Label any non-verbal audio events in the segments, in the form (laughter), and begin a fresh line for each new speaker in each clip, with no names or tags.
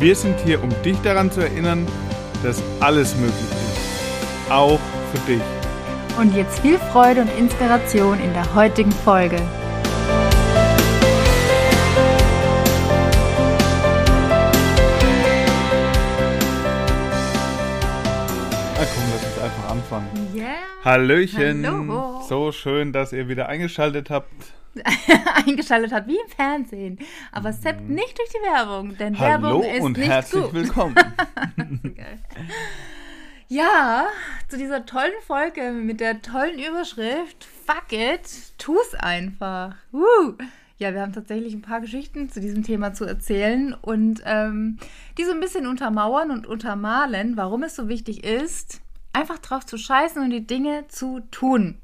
Wir sind hier, um dich daran zu erinnern, dass alles möglich ist. Auch für dich.
Und jetzt viel Freude und Inspiration in der heutigen Folge.
Na komm, lass uns einfach anfangen.
Yeah.
Hallöchen.
Hallo.
So schön, dass ihr wieder eingeschaltet habt. (laughs)
Eingeschaltet hat wie im Fernsehen. Aber Sepp nicht durch die Werbung, denn
Mhm. Hallo
Werbung ist
und
nicht
herzlich
gut.
willkommen. (laughs)
Ja, zu dieser tollen Folge mit der tollen Überschrift Fuck it, tu's einfach. Woo. Ja, wir haben tatsächlich ein paar Geschichten zu diesem Thema zu erzählen und ähm, die so ein bisschen untermauern und untermalen, warum es so wichtig ist, einfach drauf zu scheißen und die Dinge zu tun.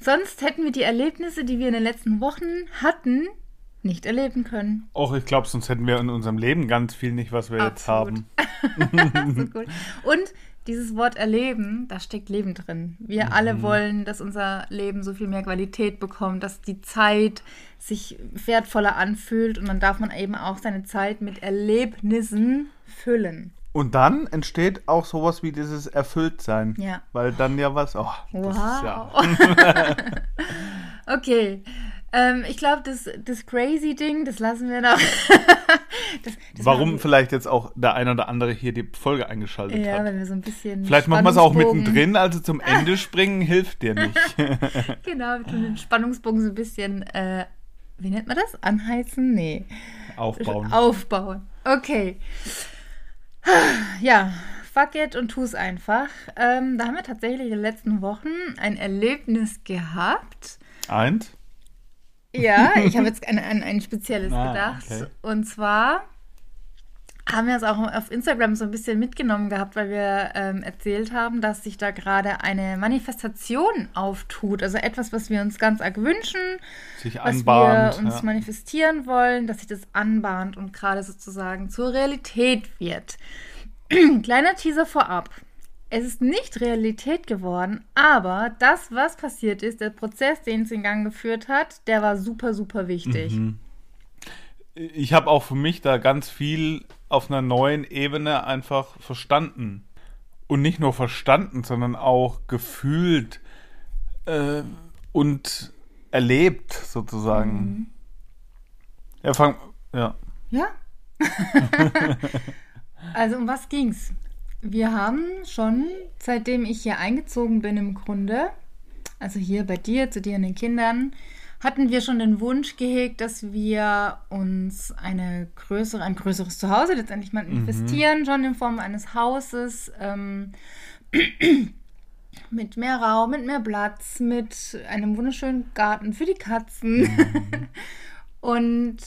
Sonst hätten wir die Erlebnisse, die wir in den letzten Wochen hatten, nicht erleben können.
Och, ich glaube, sonst hätten wir in unserem Leben ganz viel nicht, was wir jetzt
Absolut.
haben. (laughs)
so gut. Und dieses Wort erleben, da steckt Leben drin. Wir
Mhm.
alle wollen, dass unser Leben so viel mehr Qualität bekommt, dass die Zeit sich wertvoller anfühlt und dann darf man eben auch seine Zeit mit Erlebnissen füllen.
Und dann entsteht auch sowas wie dieses Erfülltsein.
Ja.
Weil dann ja was, oh, ist ja.
Wow. (laughs) okay. Ähm, ich glaube, das, das Crazy-Ding, das lassen wir noch. (laughs) das, das
Warum vielleicht jetzt auch der ein oder andere hier die Folge eingeschaltet
Ja,
hat.
wenn wir so ein bisschen.
Vielleicht machen wir es auch mittendrin, also zum Ende (laughs) springen hilft dir nicht.
Genau, wir tun den Spannungsbogen so ein bisschen, äh, wie nennt man das? Anheizen? Nee.
Aufbauen.
Aufbauen. Okay. Ja, fuck it und tu es einfach. Ähm, da haben wir tatsächlich in den letzten Wochen ein Erlebnis gehabt.
Eins?
Ja, ich (laughs) habe jetzt an, an ein spezielles
Ah,
gedacht.
okay.
Und zwar haben wir es auch auf Instagram so ein bisschen mitgenommen gehabt, weil wir ähm, erzählt haben, dass sich da gerade eine Manifestation auftut. Also etwas, was wir uns ganz arg wünschen,
Sich
was
anbahnt.
wir uns
ja.
manifestieren wollen, dass sich das anbahnt und gerade sozusagen zur Realität wird. (clears throat) Kleiner Teaser vorab. Es ist nicht Realität geworden, aber das, was passiert ist, der Prozess, den es in Gang geführt hat, der war super, super wichtig.
Mhm. ich habe auch für mich da ganz viel auf einer neuen Ebene einfach verstanden. Und nicht nur verstanden, sondern auch gefühlt äh, und erlebt sozusagen.
Mhm.
Ja, fang, ja.
Ja. (laughs) also um was ging's? Wir haben schon, seitdem ich hier eingezogen bin im Grunde, also hier bei dir, zu dir und den Kindern, hatten wir schon den Wunsch gehegt, dass wir uns eine größere, ein größeres Zuhause letztendlich mal investieren, schon in Form eines Hauses, ähm, (clears throat) mit mehr Raum, mit mehr Platz, mit einem wunderschönen Garten für die Katzen. (laughs) und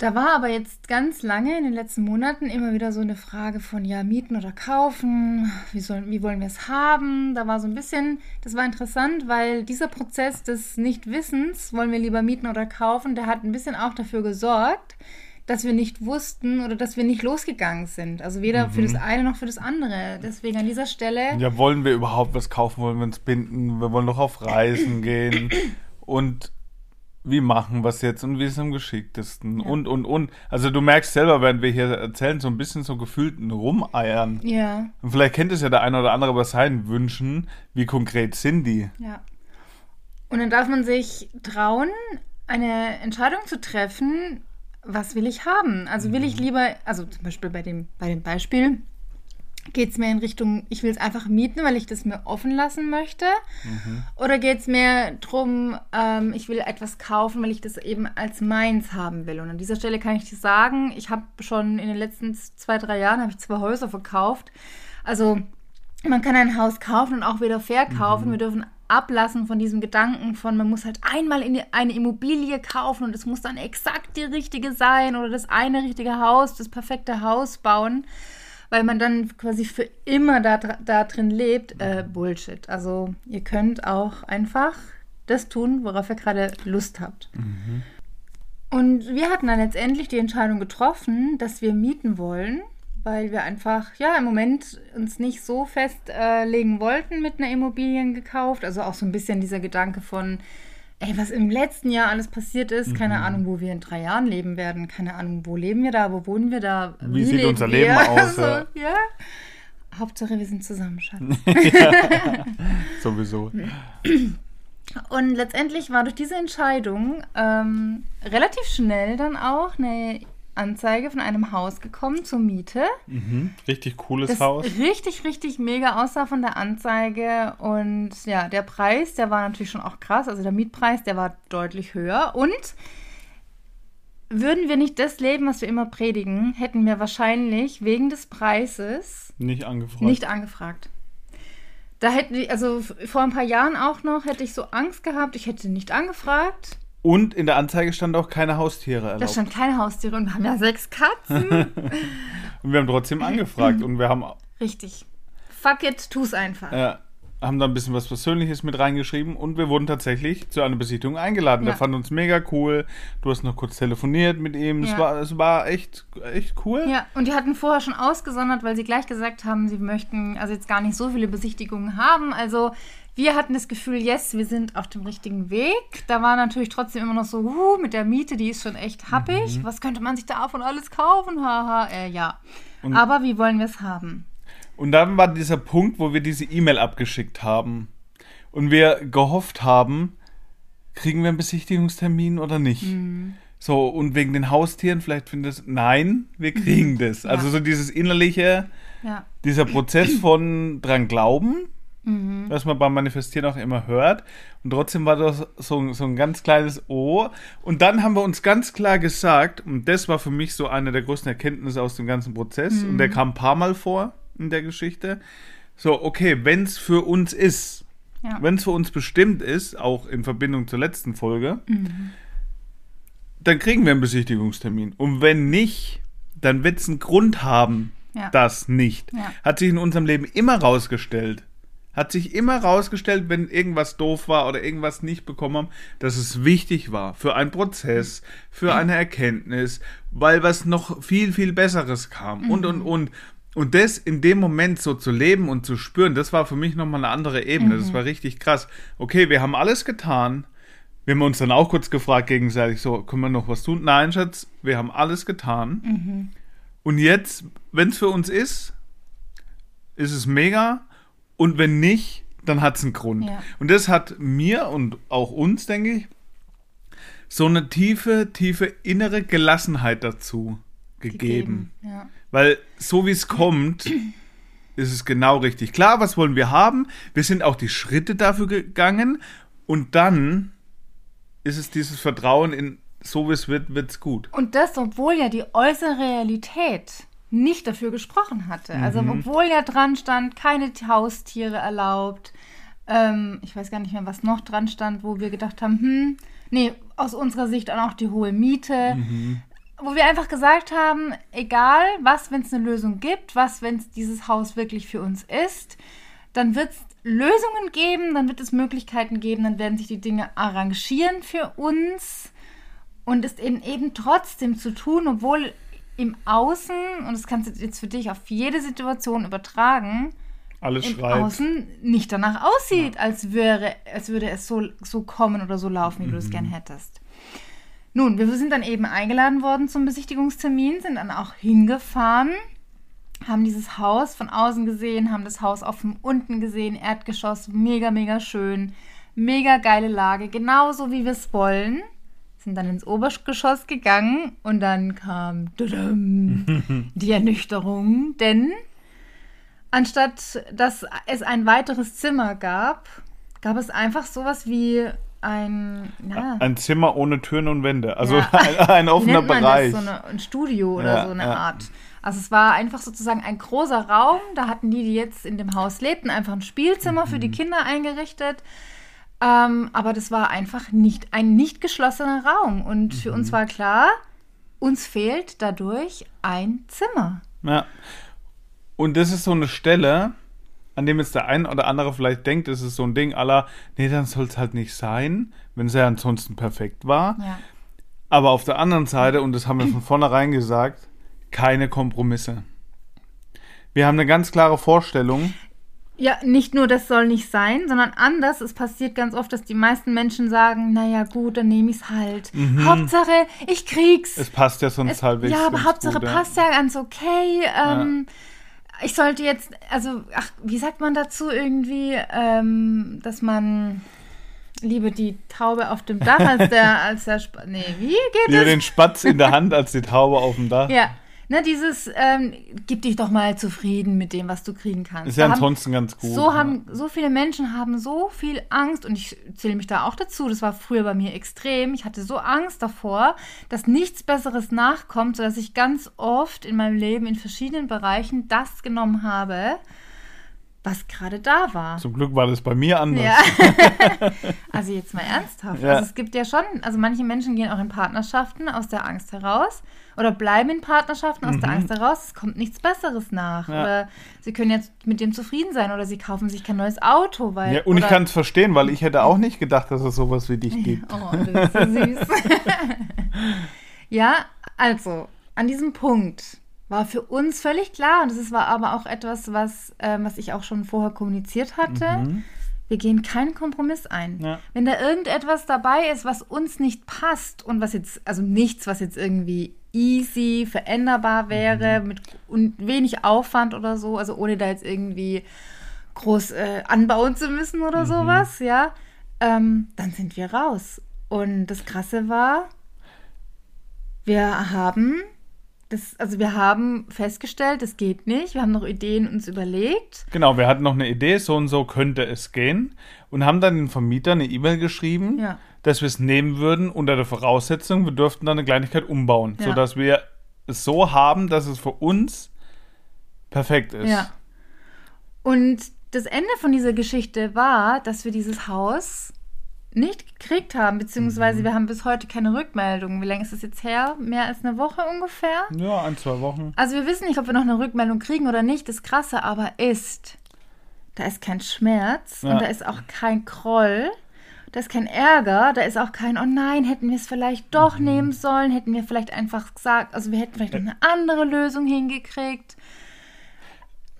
da war aber jetzt ganz lange in den letzten Monaten immer wieder so eine Frage von, ja, mieten oder kaufen, wie, sollen, wie wollen wir es haben? Da war so ein bisschen, das war interessant, weil dieser Prozess des Nichtwissens, wollen wir lieber mieten oder kaufen, der hat ein bisschen auch dafür gesorgt, dass wir nicht wussten oder dass wir nicht losgegangen sind. Also weder für das eine noch für das andere. Deswegen an dieser Stelle,
Ja, wollen wir überhaupt was kaufen? Wollen wir uns binden? Wir wollen doch auf Reisen gehen. Und wie machen wir es jetzt und wie ist es am geschicktesten? Und, und, und. Also du merkst selber, während wir hier erzählen, so ein bisschen so gefühlt ein Rumeiern.
ja,
Und vielleicht kennt es ja der eine oder andere bei seinen Wünschen. Wie konkret sind die?
Ja. Und dann darf man sich trauen, eine Entscheidung zu treffen, was will ich haben? Also will ich lieber, also zum Beispiel bei dem, bei dem Beispiel, geht es mehr in Richtung, ich will es einfach mieten, weil ich das mir offen lassen möchte? Oder geht es mehr darum, ähm, ich will etwas kaufen, weil ich das eben als meins haben will? Und an dieser Stelle kann ich dir sagen, ich habe schon in den letzten zwei, drei Jahren, habe ich zwei Häuser verkauft. Also man kann ein Haus kaufen und auch wieder verkaufen. Wir dürfen ablassen von diesem Gedanken von, man muss halt einmal in eine Immobilie kaufen und es muss dann exakt die richtige sein oder das eine richtige Haus, das perfekte Haus bauen, weil man dann quasi für immer da, da drin lebt. Äh, Bullshit. Also ihr könnt auch einfach das tun, worauf ihr gerade Lust habt. Mhm. Und wir hatten dann letztendlich die Entscheidung getroffen, dass wir mieten wollen weil wir einfach, ja, im Moment uns nicht so festlegen äh, wollten mit einer Immobilien gekauft. Also auch so ein bisschen dieser Gedanke von, ey, was im letzten Jahr alles passiert ist, mhm. keine Ahnung, wo wir in drei Jahren leben werden, keine Ahnung, wo leben wir da, wo wohnen wir da,
wie, wie sieht unser Leben wir? (laughs) aus?
Also, ja. Hauptsache, wir sind zusammen, Schatz.
ja, (laughs) sowieso. (clears throat)
Und letztendlich war durch diese Entscheidung ähm, relativ schnell dann auch eine Anzeige von einem Haus gekommen zur Miete.
Mhm, richtig cooles
das
Haus.
Richtig, richtig mega aussah von der Anzeige. Und ja, der Preis, der war natürlich schon auch krass. Also der Mietpreis, der war deutlich höher. Und würden wir nicht das leben, was wir immer predigen, hätten wir wahrscheinlich wegen des Preises
nicht angefragt.
Nicht angefragt. Da hätten wir, also vor ein paar Jahren auch noch, hätte ich so Angst gehabt, ich hätte nicht angefragt.
Und in der Anzeige stand auch keine Haustiere erlaubt.
Da stand keine Haustiere und wir haben ja sechs Katzen. (laughs)
und wir haben trotzdem angefragt und wir haben.
Richtig. Fuck it, tu's einfach.
Ja. Haben da ein bisschen was Persönliches mit reingeschrieben und wir wurden tatsächlich zu einer Besichtigung eingeladen. Ja. Der fand uns mega cool. Du hast noch kurz telefoniert mit ihm. Ja. Es, war, es war echt, echt cool.
Ja, und die hatten vorher schon ausgesondert, weil sie gleich gesagt haben, sie möchten also jetzt gar nicht so viele Besichtigungen haben. Also wir hatten das Gefühl, yes, wir sind auf dem richtigen Weg. Da war natürlich trotzdem immer noch so, uh, mit der Miete, die ist schon echt happig. Mhm. Was könnte man sich davon alles kaufen? Haha, äh, ja. Und Aber wie wollen wir es haben?
Und dann war dieser Punkt, wo wir diese E-Mail abgeschickt haben und wir gehofft haben, kriegen wir einen Besichtigungstermin oder nicht? Mhm. So, und wegen den Haustieren, vielleicht findest du, nein, wir kriegen mhm. das. Also ja. so dieses innerliche, ja. dieser Prozess von dran glauben, Mhm. Was man beim Manifestieren auch immer hört. Und trotzdem war das so, so ein ganz kleines O. Und dann haben wir uns ganz klar gesagt, und das war für mich so eine der größten Erkenntnisse aus dem ganzen Prozess, mhm. und der kam ein paar Mal vor in der Geschichte. So, okay, wenn es für uns ist, ja. wenn es für uns bestimmt ist, auch in Verbindung zur letzten Folge, mhm. dann kriegen wir einen Besichtigungstermin. Und wenn nicht, dann wird es einen Grund haben, ja. das nicht. Ja. Hat sich in unserem Leben immer rausgestellt hat sich immer rausgestellt, wenn irgendwas doof war oder irgendwas nicht bekommen haben, dass es wichtig war für einen Prozess, für eine Erkenntnis, weil was noch viel, viel Besseres kam mhm. und, und, und. Und das in dem Moment so zu leben und zu spüren, das war für mich nochmal eine andere Ebene. Mhm. Das war richtig krass. Okay, wir haben alles getan. Wir haben uns dann auch kurz gefragt gegenseitig, so, können wir noch was tun? Nein, Schatz, wir haben alles getan. Mhm. Und jetzt, wenn es für uns ist, ist es mega. Und wenn nicht, dann hat es einen Grund. Ja. Und das hat mir und auch uns, denke ich, so eine tiefe, tiefe innere Gelassenheit dazu gegeben. gegeben ja. Weil so wie es kommt, ist es genau richtig. Klar, was wollen wir haben? Wir sind auch die Schritte dafür gegangen und dann ist es dieses Vertrauen in so wie es wird, wird es gut.
Und das, obwohl ja die äußere Realität nicht dafür gesprochen hatte. Also, mhm. Also obwohl ja dran stand, keine Haustiere erlaubt. Ähm, ich weiß gar nicht mehr, was noch dran stand, wo wir gedacht haben, hm, nee, aus unserer Sicht auch die hohe Miete. Mhm. Wo wir einfach gesagt haben, egal was, wenn es eine Lösung gibt, was, wenn es dieses Haus wirklich für uns ist, dann wird es Lösungen geben, dann wird es Möglichkeiten geben, dann werden sich die Dinge arrangieren für uns und es eben, eben trotzdem zu tun, obwohl im Außen, und das kannst du jetzt für dich auf jede Situation übertragen,
alles
im
schreit.
Außen nicht danach aussieht, ja. als wäre, als würde es so, so kommen oder so laufen, wie mhm. du es gern hättest. Nun, wir sind dann eben eingeladen worden zum Besichtigungstermin, sind dann auch hingefahren, haben dieses Haus von außen gesehen, haben das Haus auch von unten gesehen, Erdgeschoss, mega, mega schön, mega geile Lage, genauso wie wir es wollen sind dann ins Obergeschoss gegangen und dann kam (laughs) die Ernüchterung, denn anstatt dass es ein weiteres Zimmer gab, gab es einfach sowas wie ein,
na, ein Zimmer ohne Türen und Wände, also ja. (laughs) ein, ein, offener Bereich.
so eine, ein Studio oder ja, so eine ja. Art. Also es war einfach sozusagen ein großer Raum. Da hatten die, die jetzt in dem Haus lebten, einfach ein Spielzimmer mhm. für die mhm. Kinder eingerichtet Ähm, aber das war einfach nicht ein nicht geschlossener Raum. Und für uns war klar, uns fehlt dadurch ein Zimmer.
Ja. Und das ist so eine Stelle, an dem jetzt der ein oder andere vielleicht denkt, es ist so ein Ding aller, nee, dann soll es halt nicht sein, wenn es ja ansonsten perfekt war.
Ja.
Aber auf der anderen Seite, und das haben wir von vornherein gesagt, keine Kompromisse. Wir haben eine ganz klare Vorstellung.
Ja, nicht nur das soll nicht sein, sondern anders. Es passiert ganz oft, dass die meisten Menschen sagen, naja gut, dann nehme ich es halt. Hauptsache, ich krieg's.
Es passt ja sonst
Es-
halbwegs.
ja, aber Hauptsache
gut, ja.
passt ja ganz okay. Ähm, Ich sollte jetzt, also, ach, wie sagt man dazu irgendwie, ähm, dass man lieber die Taube auf dem Dach als der, (laughs) als der, Sp nee, wie geht
Lieber
das?
den Spatz in der Hand als die Taube auf dem Dach.
Ja, ne, dieses, ähm, gib dich doch mal zufrieden mit dem, was du kriegen kannst.
Ist ja
Da haben-
ansonsten ganz gut.
so
ja.
haben so viele Menschen haben so viel Angst und ich zähle mich da auch dazu. Das war früher bei mir extrem. Ich hatte so Angst davor, dass nichts Besseres nachkommt, sodass ich ganz oft in meinem Leben in verschiedenen Bereichen das genommen habe, was gerade da war.
Zum Glück war das bei mir anders.
Ja. (laughs) also jetzt mal ernsthaft.
Ja.
Also es gibt ja schon, also manche Menschen gehen auch in Partnerschaften aus der Angst heraus oder bleiben in Partnerschaften aus der Angst heraus, es kommt nichts Besseres nach.
Mhm. Ja.
Oder sie können jetzt mit dem zufrieden sein oder sie kaufen sich kein neues Auto, weil.
Ja, und ich kann es verstehen, weil ich hätte auch nicht gedacht, dass es sowas wie dich gibt.
Oh, du bist so süß. (laughs) (laughs) ja, also, an diesem Punkt war für uns völlig klar, und das war aber auch etwas, was, ähm, was ich auch schon vorher kommuniziert hatte. Wir gehen keinen Kompromiss ein.
Mhm. Ja.
Wenn da irgendetwas dabei ist, was uns nicht passt und was jetzt, also nichts, was jetzt irgendwie easy veränderbar wäre, mit und wenig Aufwand oder so, also ohne da jetzt irgendwie groß äh, anbauen zu müssen oder sowas, ja, ähm, dann sind wir raus. Und das Krasse war, wir haben das, also wir haben festgestellt, es geht nicht. Wir haben noch Ideen uns überlegt.
Genau, wir hatten noch eine Idee, so und so könnte es gehen. Und haben dann den Vermieter eine E-Mail geschrieben,
Ja.
dass wir es nehmen würden unter der Voraussetzung, wir dürften dann eine Kleinigkeit umbauen,
Ja.
sodass wir es so haben, dass es für uns perfekt ist.
Ja. Und das Ende von dieser Geschichte war, dass wir dieses Haus nicht gekriegt haben, beziehungsweise wir haben bis heute keine Rückmeldung. Wie lange ist das jetzt her? Mehr als eine Woche ungefähr?
Ja, ein, zwei Wochen.
Also wir wissen nicht, ob wir noch eine Rückmeldung kriegen oder nicht. Das Krasse aber ist, da ist kein Schmerz
Ja.
und da ist auch kein Groll. Da ist kein Ärger, da ist auch kein, oh nein, hätten wir es vielleicht doch
Mhm.
nehmen sollen, hätten wir vielleicht einfach gesagt, also wir hätten vielleicht noch eine andere Lösung hingekriegt.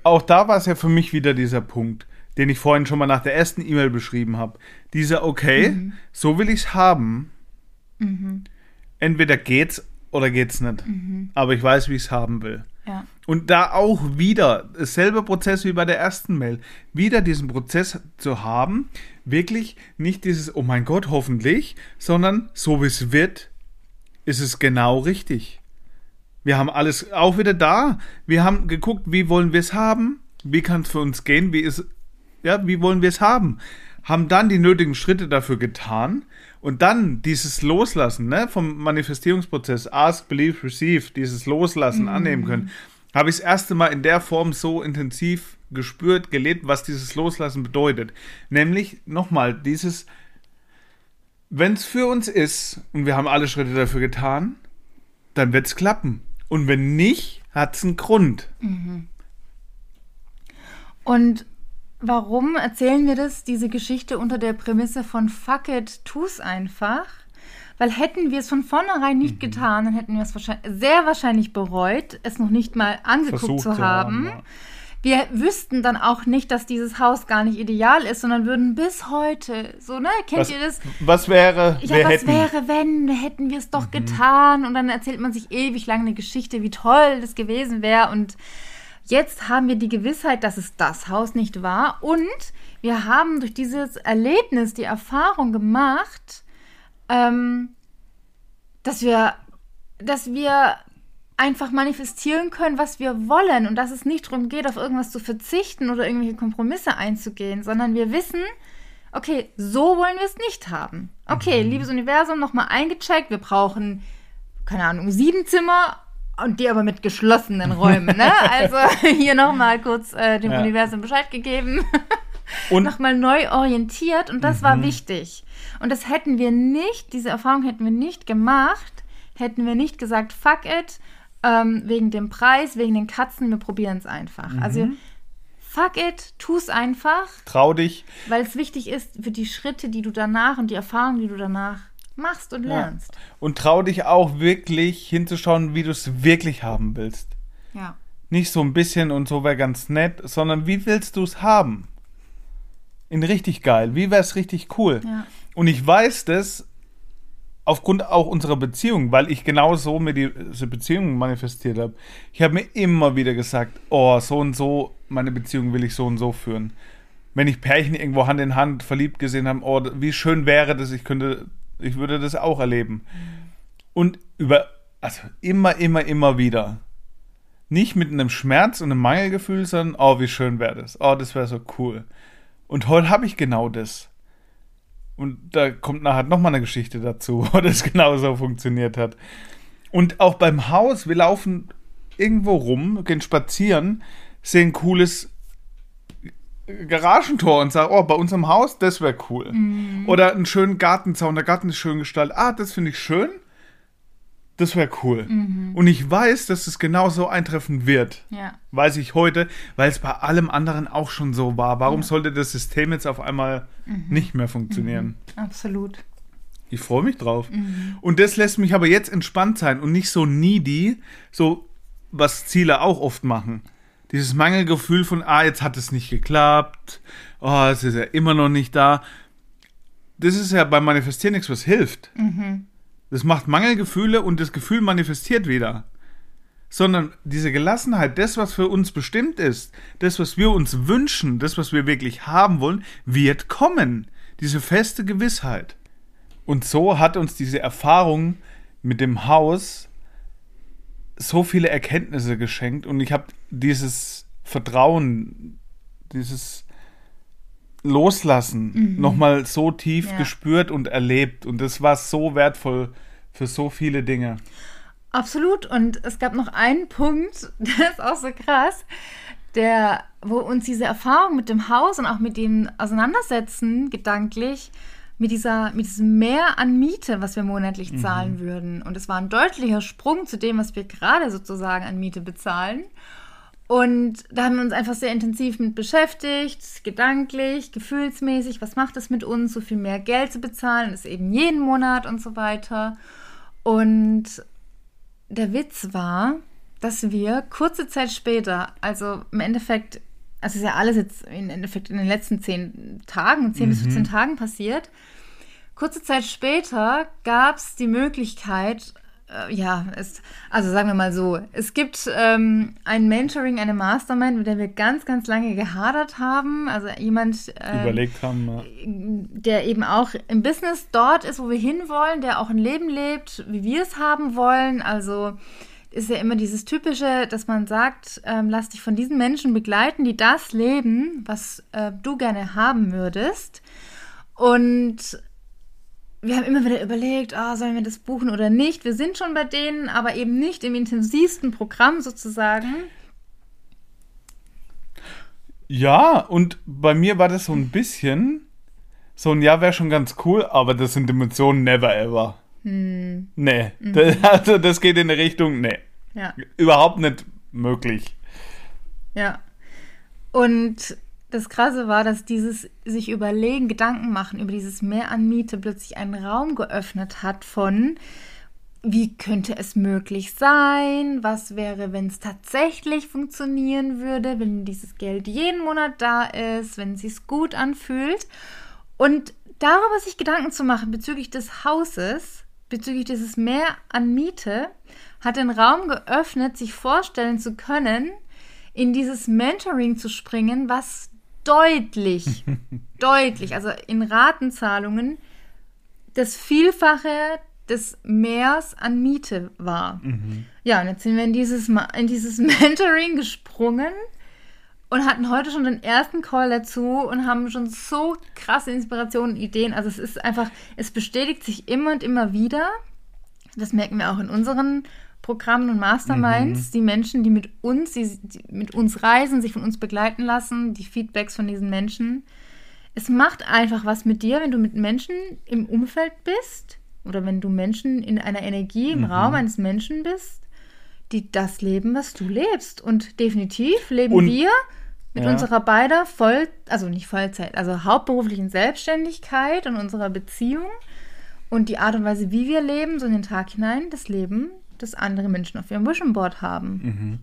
Auch da war es ja für mich wieder dieser Punkt, den ich vorhin schon mal nach der ersten E-Mail beschrieben habe. Dieser, okay,
Mhm.
so will ich es haben. Entweder geht's oder geht's nicht.
Mhm.
Aber ich weiß, wie ich es haben will.
Ja.
Und da auch wieder dasselbe Prozess wie bei der ersten Mail. Wieder diesen Prozess zu haben, wirklich nicht dieses, oh mein Gott, hoffentlich, sondern so wie es wird, ist es genau richtig. Wir haben alles auch wieder da. Wir haben geguckt, wie wollen wir es haben? Wie kann es für uns gehen? Wie ist, ja, wie wollen wir es haben? Haben dann die nötigen Schritte dafür getan und dann dieses Loslassen, ne, vom Manifestierungsprozess, ask, believe, receive, dieses Loslassen annehmen können, habe ich das erste Mal in der Form so intensiv gespürt, gelebt, was dieses Loslassen bedeutet. Nämlich nochmal dieses, wenn es für uns ist und wir haben alle Schritte dafür getan, dann wird es klappen. Und wenn nicht, hat es einen Grund.
Und warum erzählen wir das, diese Geschichte unter der Prämisse von fuck it, tu's einfach? Weil hätten wir es von vornherein nicht
Mhm.
getan, dann hätten wir es wahrscheinlich, sehr wahrscheinlich bereut, es noch nicht mal angeguckt
Versucht
zu haben.
ja.
Wir wüssten dann auch nicht, dass dieses Haus gar nicht ideal ist, sondern würden bis heute, so, ne, kennt
Was,
ihr das?
was wäre,
Ja, was
hätten.
wäre, wenn, hätten wir es doch getan? Und dann erzählt man sich ewig lang eine Geschichte, wie toll das gewesen wäre. Und jetzt haben wir die Gewissheit, dass es das Haus nicht war. Und wir haben durch dieses Erlebnis die Erfahrung gemacht, ähm, dass wir, dass wir einfach manifestieren können, was wir wollen und dass es nicht darum geht, auf irgendwas zu verzichten oder irgendwelche Kompromisse einzugehen, sondern wir wissen, okay, so wollen wir es nicht haben. Okay, liebes Universum, nochmal eingecheckt, wir brauchen, keine Ahnung, sieben Zimmer und die aber mit geschlossenen Räumen, ne? (laughs) Also (laughs) hier nochmal kurz äh, dem
Ja.
Universum Bescheid gegeben. (laughs)
Und-
nochmal neu orientiert und das
Mhm.
war wichtig. Und das hätten wir nicht, diese Erfahrung hätten wir nicht gemacht, hätten wir nicht gesagt, fuck it, ähm, wegen dem Preis, wegen den Katzen, wir probieren es einfach.
Mhm.
Also fuck it, tu es einfach,
Trau dich.
weil es wichtig ist für die Schritte, die du danach und die Erfahrungen, die du danach machst und lernst.
Und trau dich auch wirklich hinzuschauen, wie du es wirklich haben willst.
Ja.
Nicht so ein bisschen und so wäre ganz nett, sondern wie willst du es haben? In richtig geil. Wie wäre es richtig cool?
Ja.
Und ich weiß das aufgrund auch unserer Beziehung, weil ich genau so mir diese Beziehung manifestiert habe. Ich habe mir immer wieder gesagt, oh, so und so, meine Beziehung will ich so und so führen. Wenn ich Pärchen irgendwo Hand in Hand verliebt gesehen habe, oh, wie schön wäre das, ich könnte, ich würde das auch erleben. Und über, also immer, immer, immer wieder. Nicht mit einem Schmerz und einem Mangelgefühl, sondern, oh, wie schön wäre das. Oh, das wäre so cool. Und heute habe ich genau das. Und da kommt nachher nochmal eine Geschichte dazu, (laughs) wo das genauso funktioniert hat. Und auch beim Haus, wir laufen irgendwo rum, gehen spazieren, sehen cooles Garagentor und sagen, oh, bei unserem Haus, das wäre cool. Oder einen schönen Gartenzaun, der Garten ist schön gestaltet. Ah, das finde ich schön. Das wäre cool. Und ich weiß, dass es genau so eintreffen wird.
Ja.
Weiß ich heute, weil es bei allem anderen auch schon so war. Warum sollte das System jetzt auf einmal nicht mehr funktionieren?
Absolut.
Ich freue mich drauf. Und das lässt mich aber jetzt entspannt sein und nicht so needy, so was Ziele auch oft machen. Dieses Mangelgefühl von, ah, jetzt hat es nicht geklappt, oh, es ist ja immer noch nicht da. Das ist ja beim Manifestieren nichts, was hilft. Das macht Mangelgefühle und das Gefühl manifestiert wieder. Sondern diese Gelassenheit, das, was für uns bestimmt ist, das, was wir uns wünschen, das, was wir wirklich haben wollen, wird kommen. Diese feste Gewissheit. Und so hat uns diese Erfahrung mit dem Haus so viele Erkenntnisse geschenkt und ich habe dieses Vertrauen, dieses Loslassen nochmal so tief
Ja.
gespürt und erlebt und das war so wertvoll für so viele Dinge.
Absolut. Und es gab noch einen Punkt, (laughs) der ist auch so krass, der, wo uns diese Erfahrung mit dem Haus und auch mit dem Auseinandersetzen gedanklich mit dieser, mit diesem Mehr an Miete, was wir monatlich zahlen würden. Und es war ein deutlicher Sprung zu dem, was wir gerade sozusagen an Miete bezahlen. Und da haben wir uns einfach sehr intensiv mit beschäftigt, gedanklich, gefühlsmäßig, was macht es mit uns, so viel mehr Geld zu bezahlen, ist eben jeden Monat und so weiter. Und der Witz war, dass wir kurze Zeit später, also im Endeffekt, also ist ja alles jetzt im Endeffekt in den letzten zehn Tagen, zehn bis 15 Tagen passiert. Kurze Zeit später gab es die Möglichkeit, äh, ja, es, also sagen wir mal so, es gibt ähm, ein Mentoring, eine Mastermind, mit der wir ganz, ganz lange gehadert haben. Also jemand, ähm,
Überlegt haben, ja.
der eben auch im Business dort ist, wo wir hinwollen, der auch ein Leben lebt, wie wir es haben wollen. Also ist ja immer dieses Typische, dass man sagt, ähm, lass dich von diesen Menschen begleiten, die das leben, was äh, du gerne haben würdest. Und wir haben immer wieder überlegt, ah, sollen wir das buchen oder nicht. Wir sind schon bei denen, aber eben nicht im intensivsten Programm sozusagen.
Ja, und bei mir war das so ein bisschen, so ein Ja wäre schon ganz cool, aber das sind Dimensionen never ever.
Hm.
Nee, das, (laughs) also das geht in eine Richtung, nee,
Ja.
überhaupt nicht möglich.
Ja. Und das Krasse war, dass dieses sich überlegen, Gedanken machen über dieses Mehr an Miete plötzlich einen Raum geöffnet hat von, wie könnte es möglich sein? Was wäre, wenn es tatsächlich funktionieren würde, wenn dieses Geld jeden Monat da ist, wenn es sich gut anfühlt? Und darüber sich Gedanken zu machen bezüglich des Hauses, bezüglich dieses Mehr an Miete, hat den Raum geöffnet, sich vorstellen zu können, in dieses Mentoring zu springen, was deutlich, (laughs) deutlich, also in Ratenzahlungen, das Vielfache des Mehrs an Miete war. Ja, und jetzt sind wir in dieses, Ma- in dieses (laughs) Mentoring gesprungen und hatten heute schon den ersten Call dazu und haben schon so krasse Inspirationen, Ideen. Also es ist einfach, es bestätigt sich immer und immer wieder. Das merken wir auch in unseren Programmen und Masterminds, die Menschen, die mit uns, die, die mit uns reisen, sich von uns begleiten lassen, die Feedbacks von diesen Menschen. Es macht einfach was mit dir, wenn du mit Menschen im Umfeld bist oder wenn du Menschen in einer Energie im Raum eines Menschen bist, die das leben, was du lebst. Und definitiv leben
Und-
wir mit
Ja.
unserer beider Voll, also nicht Vollzeit, also hauptberuflichen Selbstständigkeit und unserer Beziehung und die Art und Weise, wie wir leben, so in den Tag hinein, das Leben, das andere Menschen auf ihrem Vision Board haben.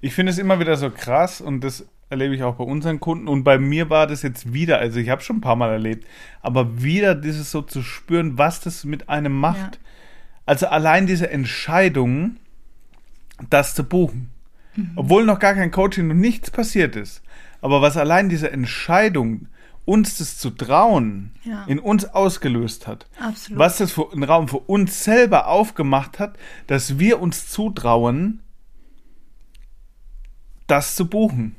Ich finde es immer wieder so krass und das erlebe ich auch bei unseren Kunden und bei mir war das jetzt wieder, also ich habe schon ein paar Mal erlebt, aber wieder dieses so zu spüren, was das mit einem macht.
Ja.
Also allein diese Entscheidung, das zu buchen, obwohl noch gar kein Coaching und nichts passiert ist, aber was allein diese Entscheidung, uns das zu trauen,
Ja.
in uns ausgelöst hat,
Absolut.
was das für einen Raum für uns selber aufgemacht hat, dass wir uns zutrauen, das zu buchen.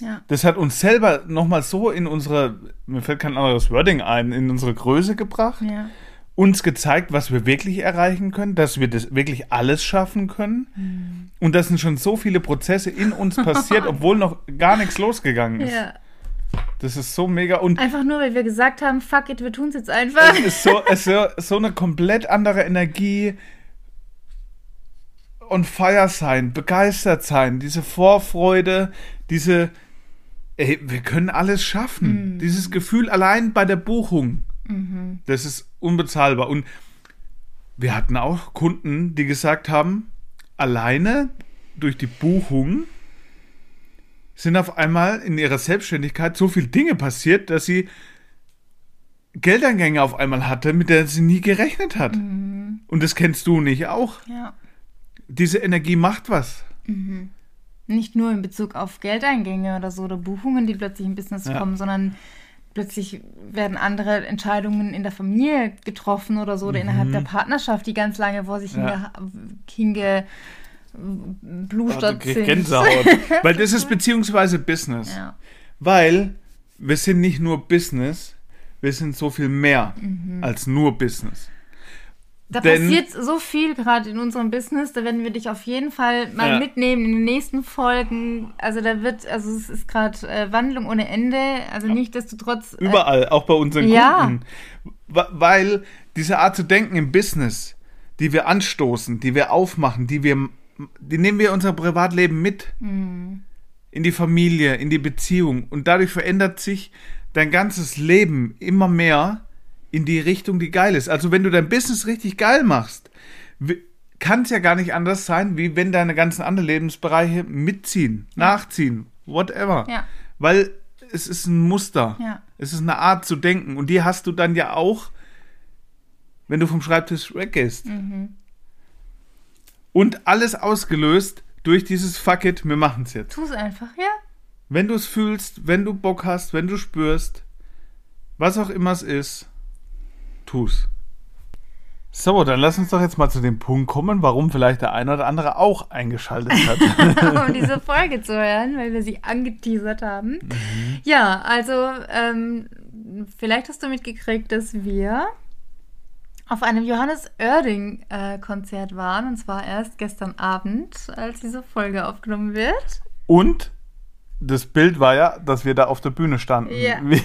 Ja.
Das hat uns selber nochmal so in unsere, mir fällt kein anderes Wording ein, in unsere Größe gebracht,
Ja.
Uns gezeigt, was wir wirklich erreichen können, dass wir das wirklich alles schaffen können.
Mhm.
Und das sind schon so viele Prozesse in uns passiert, (laughs) obwohl noch gar nichts losgegangen ist.
ja.
Das ist so mega und
Einfach nur, weil wir gesagt haben, fuck it, wir tun es jetzt einfach.
es ist so, es ist so, eine komplett andere Energie on fire sein, begeistert sein, diese Vorfreude, diese, ey, wir können alles schaffen. Dieses Gefühl allein bei der Buchung, das ist unbezahlbar. Und wir hatten auch Kunden, die gesagt haben, alleine durch die Buchung sind auf einmal in ihrer Selbstständigkeit so viele Dinge passiert, dass sie Geldeingänge auf einmal hatte, mit der sie nie gerechnet hat. Und das kennst du nicht auch.
ja.
Diese Energie macht was.
Nicht nur in Bezug auf Geldeingänge oder so oder Buchungen, die plötzlich im Business
Ja.
kommen, sondern plötzlich werden andere Entscheidungen in der Familie getroffen oder so oder innerhalb der Partnerschaft, die ganz lange vor sich
Mhm. Ja.
hinge, hinge blustert
kriegst
sind.
Gänsehaut. (laughs) Weil das ist beziehungsweise Business.
Ja.
Weil wir sind nicht nur Business, wir sind so viel mehr
Mhm.
als nur Business.
Da
Denn-
passiert so viel gerade in unserem Business, da werden wir dich auf jeden Fall mal
Ja.
mitnehmen in den nächsten Folgen. Also da wird, also es ist gerade äh, Wandlung ohne Ende. Also nichtsdestotrotz. Äh,
Überall, auch bei unseren
ja.
Kunden. Wa- Weil diese Art zu denken im Business, die wir anstoßen, die wir aufmachen, die wir, die nehmen wir in unser Privatleben mit.
Mhm.
In die Familie, in die Beziehung. Und dadurch verändert sich dein ganzes Leben immer mehr in die Richtung, die geil ist. Also wenn du dein Business richtig geil machst, kann es ja gar nicht anders sein, wie wenn deine ganzen anderen Lebensbereiche mitziehen, nachziehen, whatever.
Ja.
Weil es ist ein Muster.
Ja.
Es ist eine Art zu denken. Und die hast du dann ja auch, wenn du vom Schreibtisch weggehst.
Mhm.
Und alles ausgelöst durch dieses Fuck it, wir machen es jetzt.
Tu es einfach, ja.
Wenn du es fühlst, wenn du Bock hast, wenn du spürst, was auch immer es ist, tu's. So, dann lass uns doch jetzt mal zu dem Punkt kommen, warum vielleicht der eine oder andere auch eingeschaltet (laughs) hat.
um diese Folge zu hören, weil wir sie angeteasert haben. Ja, also ähm, vielleicht hast du mitgekriegt, dass wir auf einem Johannes Oerding äh, Konzert waren und zwar erst gestern Abend, als diese Folge aufgenommen wird.
Und das Bild war ja, dass wir da auf der Bühne standen.
Ja. (laughs)
Wie,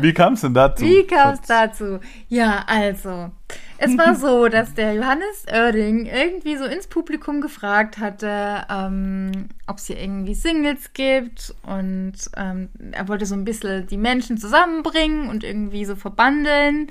wie kam es denn dazu?
Wie kam es dazu? Ja, also, es war so, (laughs) dass der Johannes Oerding irgendwie so ins Publikum gefragt hatte, ähm, ob es hier irgendwie Singles gibt und ähm, er wollte so ein bisschen die Menschen zusammenbringen und irgendwie so verbandeln.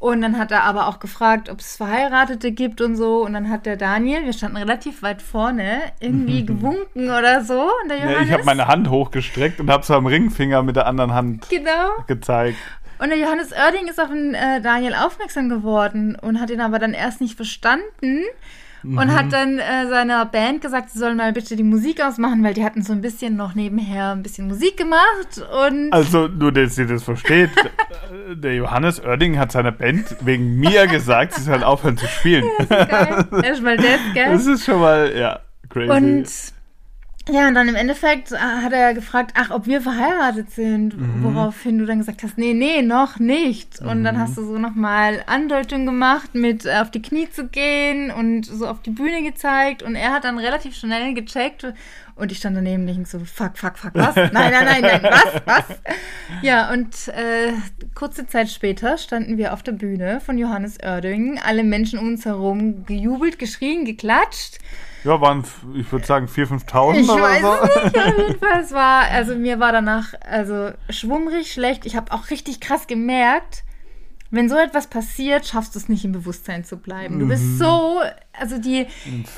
Und dann hat er aber auch gefragt, ob es Verheiratete gibt und so. Und dann hat der Daniel, wir standen relativ weit vorne, irgendwie (laughs) gewunken oder so. Und der
Ja, ich habe meine Hand hochgestreckt und habe so am Ringfinger mit der anderen Hand
genau.
gezeigt.
Und der Johannes Oerding ist auf den äh, Daniel aufmerksam geworden und hat ihn aber dann erst nicht verstanden und hat dann äh, seiner Band gesagt, sie sollen mal bitte die Musik ausmachen, weil die hatten so ein bisschen noch nebenher ein bisschen Musik gemacht und
Also, nur, dass ihr das versteht, (laughs) der Johannes Oerding hat seiner Band wegen mir gesagt, sie sollen aufhören zu spielen.
geil. Erstmal das, gell?
Das ist schon mal, ja, crazy.
Und Ja, und dann im Endeffekt äh, hat er gefragt, ach, ob wir verheiratet sind,
Mhm.
woraufhin du dann gesagt hast, nee, nee, noch nicht. Und dann hast du so nochmal Andeutung gemacht, mit äh, auf die Knie zu gehen und so auf die Bühne gezeigt. Und er hat dann relativ schnell gecheckt und ich stand daneben nicht so, fuck, fuck, fuck, was? (laughs) Nein, nein, nein, nein, was, was? Ja, und äh, kurze Zeit später standen wir auf der Bühne von Johannes Oerding, alle Menschen um uns herum gejubelt, geschrien, geklatscht.
Ja, waren, ich würde sagen, 4.000, 5.000
Ich
oder
weiß
so.
es nicht, (laughs) auf jeden Fall. Es war, also mir war danach also schwummrig schlecht. Ich habe auch richtig krass gemerkt, wenn so etwas passiert, schaffst du es nicht im Bewusstsein zu bleiben. Du bist so, also die,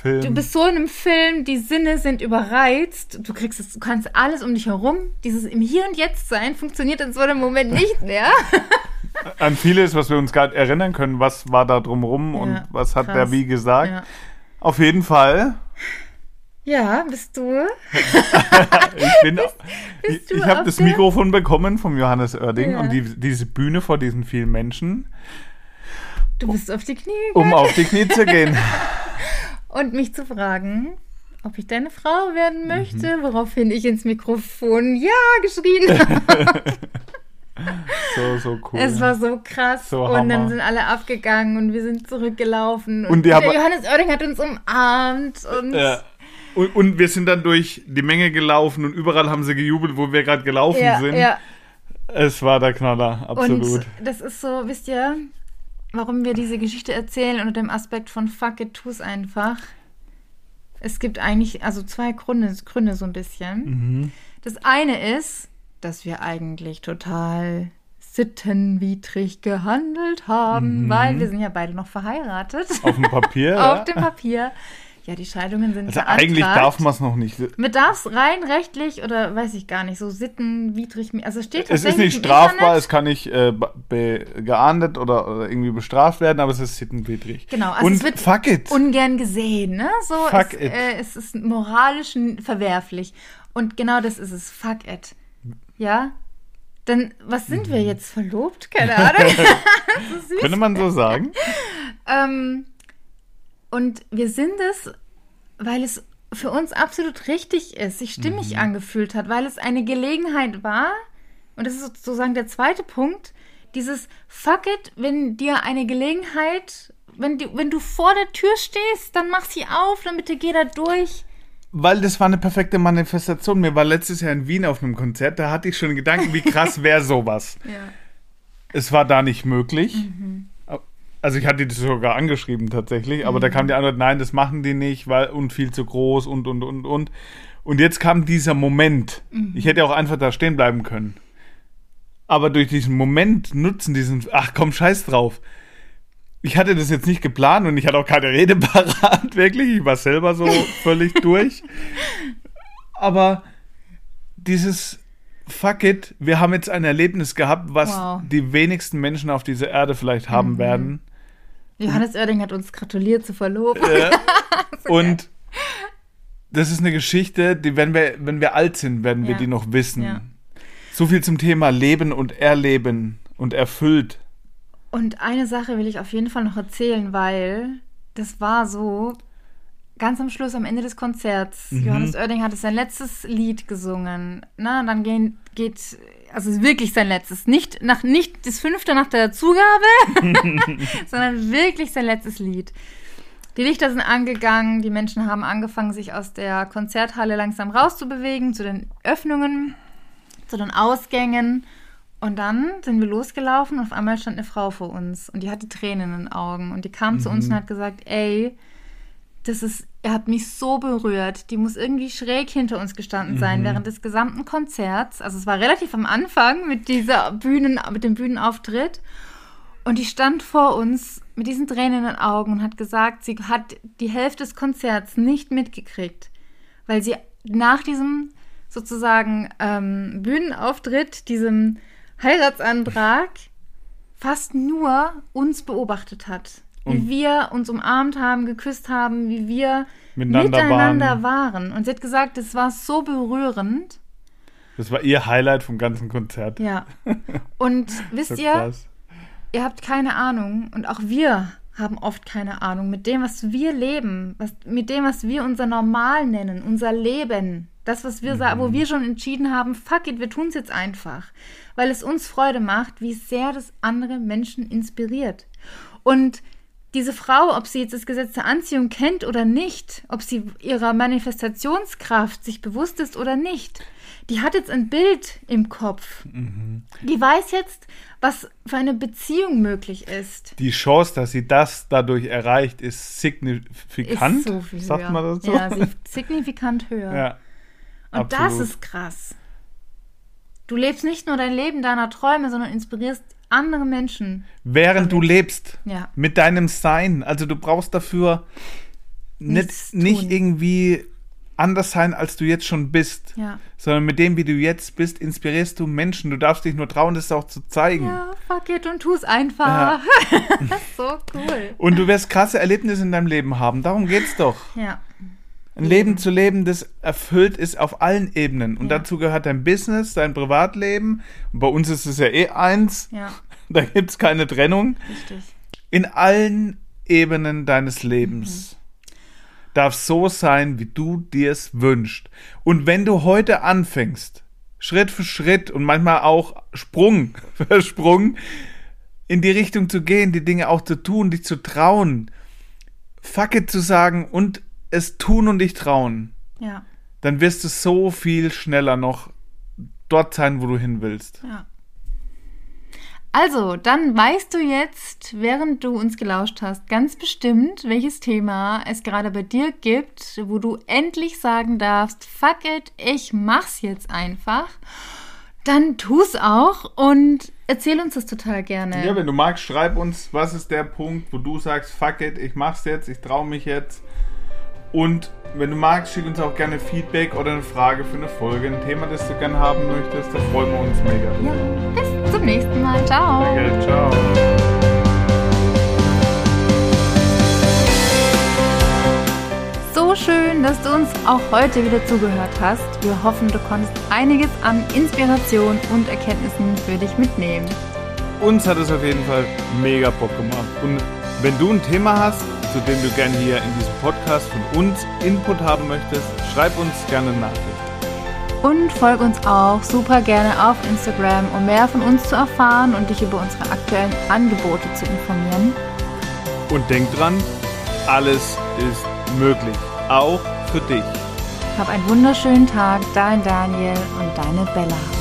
Film.
du bist so in einem Film, die Sinne sind überreizt, du kriegst es, du kannst alles um dich herum. Dieses im Hier und Jetzt sein funktioniert in so einem Moment nicht mehr.
An vieles, was wir uns gerade erinnern können, was war da drumrum und
Ja,
was hat
krass.
der wie gesagt.
Ja.
Auf jeden Fall.
Ja, bist du? (laughs)
Ich bin, ich,
du
ich habe
auf
das
der-
Mikrofon bekommen vom Johannes Oerding
Ja.
und die, diese Bühne vor diesen vielen Menschen,
Du bist auf die Knie
um
gegangen
auf die Knie zu gehen. (laughs)
und mich zu fragen, ob ich deine Frau werden möchte,
Mhm.
woraufhin ich ins Mikrofon ja geschrien (laughs) habe. (laughs)
So, so cool.
Es war so krass.
So
und dann sind alle abgegangen und wir sind zurückgelaufen.
Und die
der Johannes Oerding hat uns umarmt. Und
Ja. Und, und wir sind dann durch die Menge gelaufen und überall haben sie gejubelt, wo wir gerade gelaufen
ja,
sind.
ja.
Es war der Knaller, absolut.
Und das ist so, wisst ihr, warum wir diese Geschichte erzählen unter dem Aspekt von fuck it, tu's einfach. Es gibt eigentlich also zwei Gründe, Gründe so ein bisschen.
Mhm.
Das eine ist, dass wir eigentlich total sittenwidrig gehandelt haben, weil wir sind ja beide noch verheiratet.
Auf dem Papier. (laughs)
Auf
ja.
dem Papier. Ja, die Scheidungen sind
Also
beantragt.
eigentlich darf man es noch nicht.
Man darf es rein rechtlich oder weiß ich gar nicht, so sittenwidrig. Also steht
Es ist nicht strafbar,
Internet.
es kann nicht äh, geahndet oder, oder irgendwie bestraft werden, aber es ist sittenwidrig.
Genau, also
Und
es wird
fuck it.
ungern gesehen, ne? So
Fuck
es,
it.
Äh, es ist moralisch verwerflich. Und genau das ist es. Fuck it. Ja? Dann, was sind
Mhm.
wir jetzt verlobt? Keine Ahnung. (laughs)
Könnte man so sagen?
Ähm, und wir sind es, weil es für uns absolut richtig ist, sich stimmig
Mhm.
angefühlt hat, weil es eine Gelegenheit war, und das ist sozusagen der zweite Punkt, dieses Fuck it, wenn dir eine Gelegenheit, wenn du, wenn du vor der Tür stehst, dann mach sie auf, dann bitte geh da durch.
Weil das war eine perfekte Manifestation. Mir war letztes Jahr in Wien auf einem Konzert, da hatte ich schon Gedanken, wie krass (laughs) wäre sowas.
Ja.
Es war da nicht möglich.
Mhm.
Also ich hatte das sogar angeschrieben tatsächlich, aber da kam die Antwort, nein, das machen die nicht, weil und viel zu groß und und und und. Und jetzt kam dieser Moment.
Mhm.
Ich hätte auch einfach da stehen bleiben können. Aber durch diesen Moment nutzen diesen, ach komm, scheiß drauf. Ich hatte das jetzt nicht geplant und ich hatte auch keine Rede parat, (laughs) wirklich. Ich war selber so völlig durch. Aber dieses Fuck it, wir haben jetzt ein Erlebnis gehabt, was
Wow.
die wenigsten Menschen auf dieser Erde vielleicht haben werden.
Johannes Oerding hat uns gratuliert zu Verlobung.
Äh, (laughs) und das ist eine Geschichte, die, wenn wir, wenn wir alt sind, werden wir
Ja.
die noch wissen.
Ja.
So viel zum Thema Leben und Erleben und erfüllt.
Und eine Sache will ich auf jeden Fall noch erzählen, weil das war so ganz am Schluss, am Ende des Konzerts.
Mhm.
Johannes Oerding hat sein letztes Lied gesungen. Na, und dann gehen, geht, also wirklich sein letztes, nicht nach nicht das fünfte nach der Zugabe, (laughs) sondern wirklich sein letztes Lied. Die Lichter sind angegangen, die Menschen haben angefangen, sich aus der Konzerthalle langsam rauszubewegen, zu den Öffnungen, zu den Ausgängen. Und dann sind wir losgelaufen und auf einmal stand eine Frau vor uns und die hatte Tränen in den Augen und die kam zu uns und hat gesagt, ey, das ist, ihr habt mich so berührt. Die muss irgendwie schräg hinter uns gestanden sein während des gesamten Konzerts. Also es war relativ am Anfang mit dieser Bühnen, mit dem Bühnenauftritt. Und die stand vor uns mit diesen Tränen in den Augen und hat gesagt, sie hat die Hälfte des Konzerts nicht mitgekriegt, weil sie nach diesem sozusagen ähm, Bühnenauftritt, diesem Heiratsantrag, fast nur uns beobachtet hat. Wie
Und-
wir uns umarmt haben, geküsst haben, wie wir
Miteinander
miteinander waren. Und sie hat gesagt, es war so berührend.
Das war ihr Highlight vom ganzen Konzert.
Ja. (laughs) Und wisst
So
ihr,
krass.
ihr habt keine Ahnung und auch wir haben oft keine Ahnung mit dem, was wir leben, was, mit dem, was wir unser Normal nennen, unser Leben, Das, was wir sagen, wo wir schon entschieden haben, fuck it, wir tun es jetzt einfach. Weil es uns Freude macht, wie sehr das andere Menschen inspiriert. Und diese Frau, ob sie jetzt das Gesetz der Anziehung kennt oder nicht, ob sie ihrer Manifestationskraft sich bewusst ist oder nicht, die hat jetzt ein Bild im Kopf. Die weiß jetzt, was für eine Beziehung möglich ist.
Die Chance, dass sie das dadurch erreicht, ist signifikant.
Ist so viel
Sagt
höher.
man das so?
Ja, signifikant höher.
Ja,
Und das
absolut.
ist krass. Du lebst nicht nur dein Leben deiner Träume, sondern inspirierst andere Menschen.
Während du lebst.
Ja.
Mit deinem Sein. Also du brauchst dafür
Nichts
nicht, nicht irgendwie anders sein, als du jetzt schon bist.
Ja.
Sondern mit dem, wie du jetzt bist, inspirierst du Menschen. Du darfst dich nur trauen, das auch zu zeigen.
Ja, fuck it und tu es einfach. (laughs) so cool.
Und du wirst krasse Erlebnisse in deinem Leben haben. Darum geht's doch.
Ja.
Ein Leben zu leben, das erfüllt ist auf allen Ebenen. Und
Ja.
dazu gehört dein Business, dein Privatleben. Und bei uns ist es ja eh eins.
Ja, (laughs)
Da gibt's keine Trennung.
richtig.
In allen Ebenen deines Lebens darf so sein, wie du dir es wünschst. Und wenn du heute anfängst, Schritt für Schritt und manchmal auch Sprung (laughs) für Sprung in die Richtung zu gehen, die Dinge auch zu tun, dich zu trauen, fuck it zu sagen und es tun und dich trauen,
Ja,
dann wirst du so viel schneller noch dort sein, wo du hin willst.
ja. Also, dann weißt du jetzt, während du uns gelauscht hast, ganz bestimmt, welches Thema es gerade bei dir gibt, wo du endlich sagen darfst, fuck it, ich mach's jetzt einfach. Dann tu's auch und erzähl uns das total gerne.
Ja, wenn du magst, schreib uns, was ist der Punkt, wo du sagst, fuck it, ich mach's jetzt, ich traue mich jetzt. Und wenn du magst, schick uns auch gerne Feedback oder eine Frage für eine Folge, ein Thema, das du gerne haben möchtest, da freuen wir uns mega.
Ja, bis zum nächsten Mal. Ciao.
Danke, ciao.
So schön, dass du uns auch heute wieder zugehört hast. Wir hoffen, du konntest einiges an Inspiration und Erkenntnissen für dich mitnehmen.
Uns hat es auf jeden Fall mega Bock gemacht. Und wenn du ein Thema hast, zu dem du gerne hier in diesem Podcast von uns Input haben möchtest, schreib uns gerne eine Nachricht.
Und folg uns auch super gerne auf Instagram, um mehr von uns zu erfahren und dich über unsere aktuellen Angebote zu informieren.
Und denk dran, alles ist möglich. Auch für dich.
Hab einen wunderschönen Tag, dein Daniel und deine Bella.